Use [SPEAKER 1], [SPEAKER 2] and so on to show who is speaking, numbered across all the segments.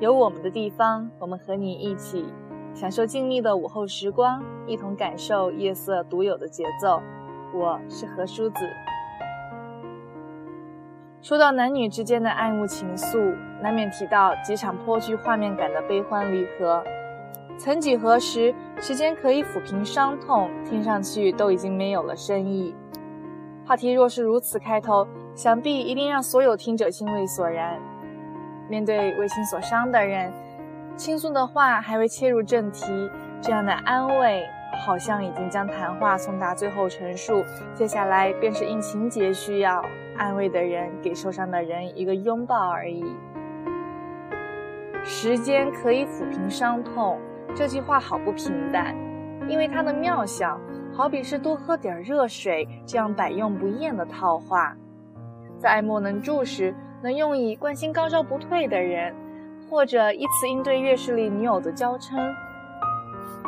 [SPEAKER 1] 有我们的地方，我们和你一起享受静谧的午后时光，一同感受夜色独有的节奏。我是何叔子。说到男女之间的爱慕情愫，难免提到几场颇具画面感的悲欢离合。曾几何时，时间可以抚平伤痛，听上去都已经没有了深意。话题若是如此开头，想必一定让所有听者心味索然。面对为情所伤的人，倾诉的话还未切入正题，这样的安慰好像已经将谈话送达最后陈述。接下来便是因情节需要，安慰的人给受伤的人一个拥抱而已。时间可以抚平伤痛，这句话好不平淡，因为它的妙想好比是多喝点热水这样百用不厌的套话，在爱莫能助时。能用以关心高招不退的人，或者以此应对月事里女友的娇嗔。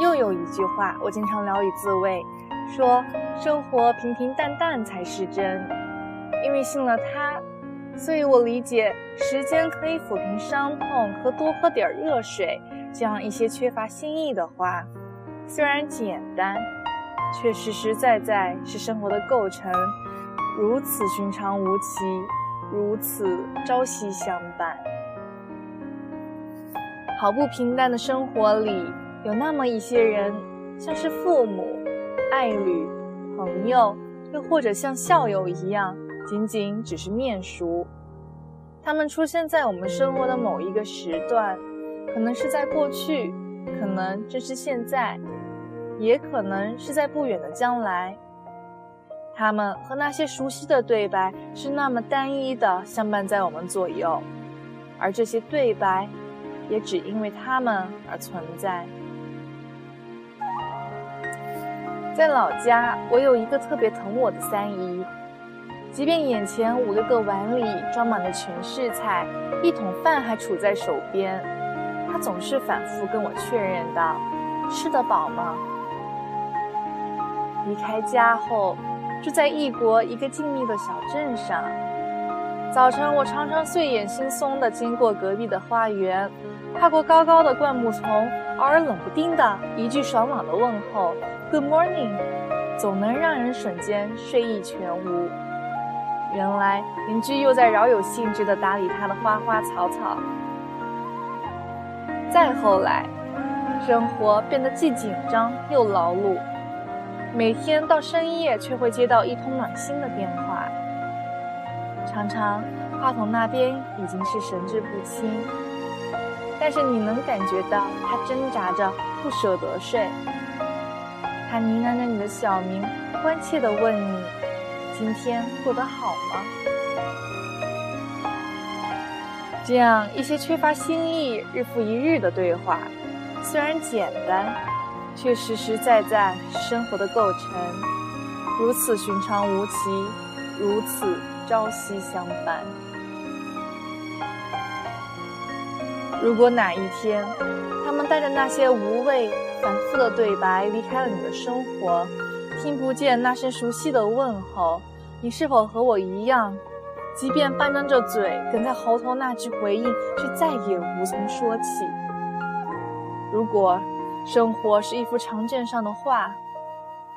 [SPEAKER 1] 又有一句话，我经常聊以自慰，说生活平平淡淡才是真。因为信了他，所以我理解时间可以抚平伤痛和多喝点热水这样一些缺乏新意的话，虽然简单，却实实在在是生活的构成，如此寻常无奇。如此朝夕相伴，毫不平淡的生活里，有那么一些人，像是父母、爱侣、朋友，又或者像校友一样，仅仅只是面熟。他们出现在我们生活的某一个时段，可能是在过去，可能正是现在，也可能是在不远的将来。他们和那些熟悉的对白是那么单一的相伴在我们左右，而这些对白，也只因为他们而存在。在老家，我有一个特别疼我的三姨，即便眼前五六个碗里装满了全是菜，一桶饭还杵在手边，她总是反复跟我确认道：“吃得饱吗？”离开家后。住在异国一个静谧的小镇上，早晨我常常睡眼惺忪地经过隔壁的花园，踏过高高的灌木丛，偶尔冷不丁的一句爽朗的问候 “Good morning”，总能让人瞬间睡意全无。原来邻居又在饶有兴致地打理他的花花草草。再后来，生活变得既紧张又劳碌。每天到深夜，却会接到一通暖心的电话。常常话筒那边已经是神志不清，但是你能感觉到他挣扎着不舍得睡。他呢喃着你的小名，关切地问你：“今天过得好吗？”这样一些缺乏新意、日复一日的对话，虽然简单。却实实在在生活的构成，如此寻常无奇，如此朝夕相伴。如果哪一天，他们带着那些无谓、反复的对白离开了你的生活，听不见那声熟悉的问候，你是否和我一样，即便半张着嘴，哽在喉头那句回应，却再也无从说起？如果。生活是一幅长卷上的画，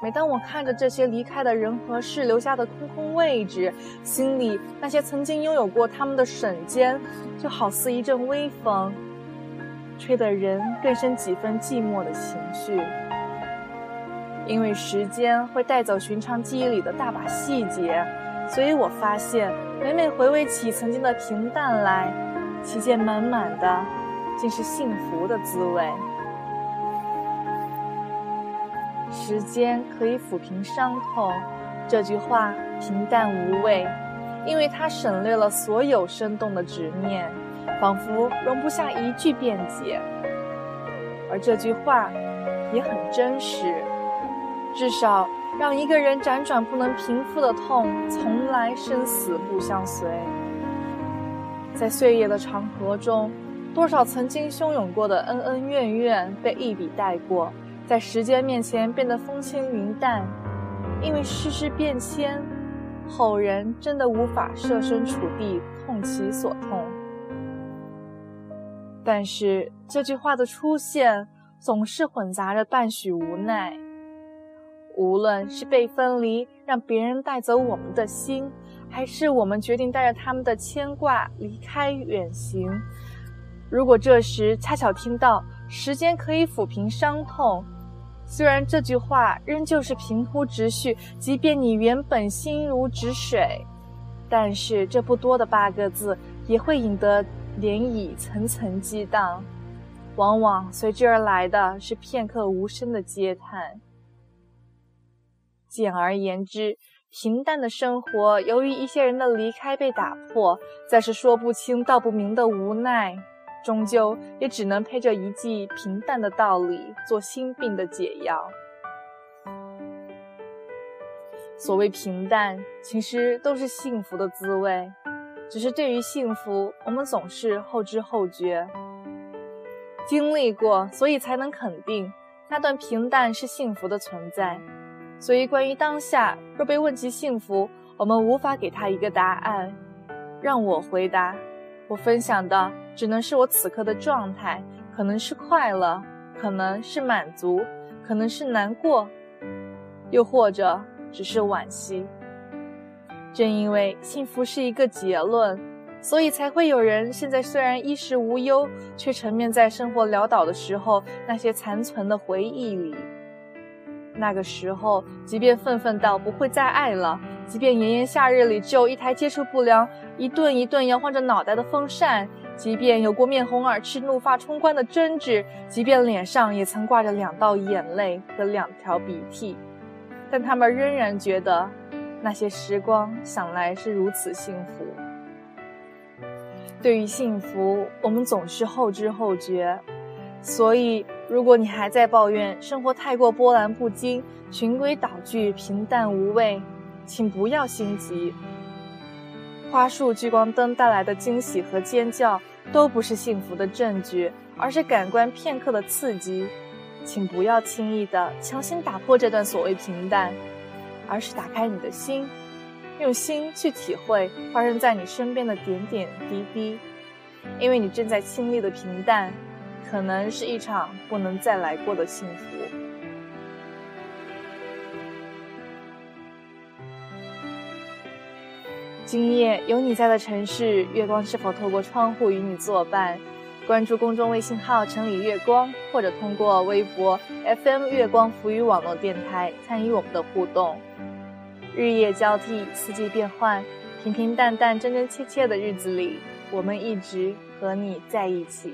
[SPEAKER 1] 每当我看着这些离开的人和事留下的空空位置，心里那些曾经拥有过他们的瞬间，就好似一阵微风，吹得人更生几分寂寞的情绪。因为时间会带走寻常记忆里的大把细节，所以我发现，每每回味起曾经的平淡来，其间满满的，竟是幸福的滋味。时间可以抚平伤痛，这句话平淡无味，因为它省略了所有生动的执念，仿佛容不下一句辩解。而这句话也很真实，至少让一个人辗转不能平复的痛，从来生死不相随。在岁月的长河中，多少曾经汹涌过的恩恩怨怨被一笔带过。在时间面前变得风轻云淡，因为世事变迁，后人真的无法设身处地痛其所痛。但是这句话的出现总是混杂着半许无奈。无论是被分离，让别人带走我们的心，还是我们决定带着他们的牵挂离开远行，如果这时恰巧听到“时间可以抚平伤痛”，虽然这句话仍旧是平铺直叙，即便你原本心如止水，但是这不多的八个字也会引得涟漪层层激荡，往往随之而来的是片刻无声的嗟叹。简而言之，平淡的生活由于一些人的离开被打破，再是说不清道不明的无奈，终究也只能配着一记平淡的道理做心病的解药。所谓平淡，其实都是幸福的滋味，只是对于幸福，我们总是后知后觉。经历过，所以才能肯定那段平淡是幸福的存在。所以，关于当下，若被问及幸福，我们无法给他一个答案。让我回答，我分享的只能是我此刻的状态，可能是快乐，可能是满足，可能是难过，又或者只是惋惜。正因为幸福是一个结论，所以才会有人现在虽然衣食无忧，却沉湎在生活潦倒的时候那些残存的回忆里。那个时候，即便愤愤到不会再爱了，即便炎炎夏日里只有一台接触不良、一顿一顿摇晃着脑袋的风扇，即便有过面红耳赤、怒发冲冠的争执，即便脸上也曾挂着两道眼泪和两条鼻涕，但他们仍然觉得那些时光想来是如此幸福。对于幸福，我们总是后知后觉，所以。如果你还在抱怨生活太过波澜不惊、循规蹈矩、平淡无味，请不要心急。花束聚光灯带来的惊喜和尖叫都不是幸福的证据，而是感官片刻的刺激。请不要轻易的强行打破这段所谓平淡，而是打开你的心，用心去体会发生在你身边的点点滴滴，因为你正在经历的平淡。可能是一场不能再来过的幸福。今夜有你在的城市，月光是否透过窗户与你作伴？关注公众微信号“城里月光”，或者通过微博 FM 月光浮语网络电台参与我们的互动。日夜交替，四季变换，平平淡淡、真真切切的日子里，我们一直和你在一起。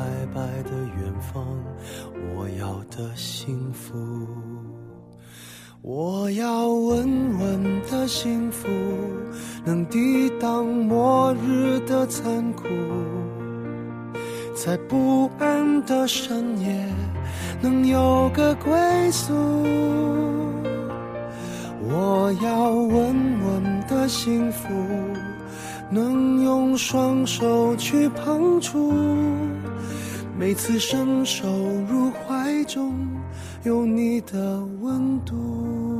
[SPEAKER 2] 白白的远方。我要的幸福，我要稳稳的幸福，能抵挡末日的残酷，在不安的深夜能有个归宿。我要稳稳的幸福，能用双手去碰触。每次伸手入怀中，有你的温度。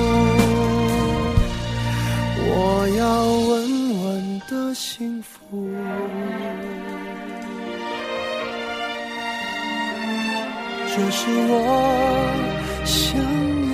[SPEAKER 2] 这是我想。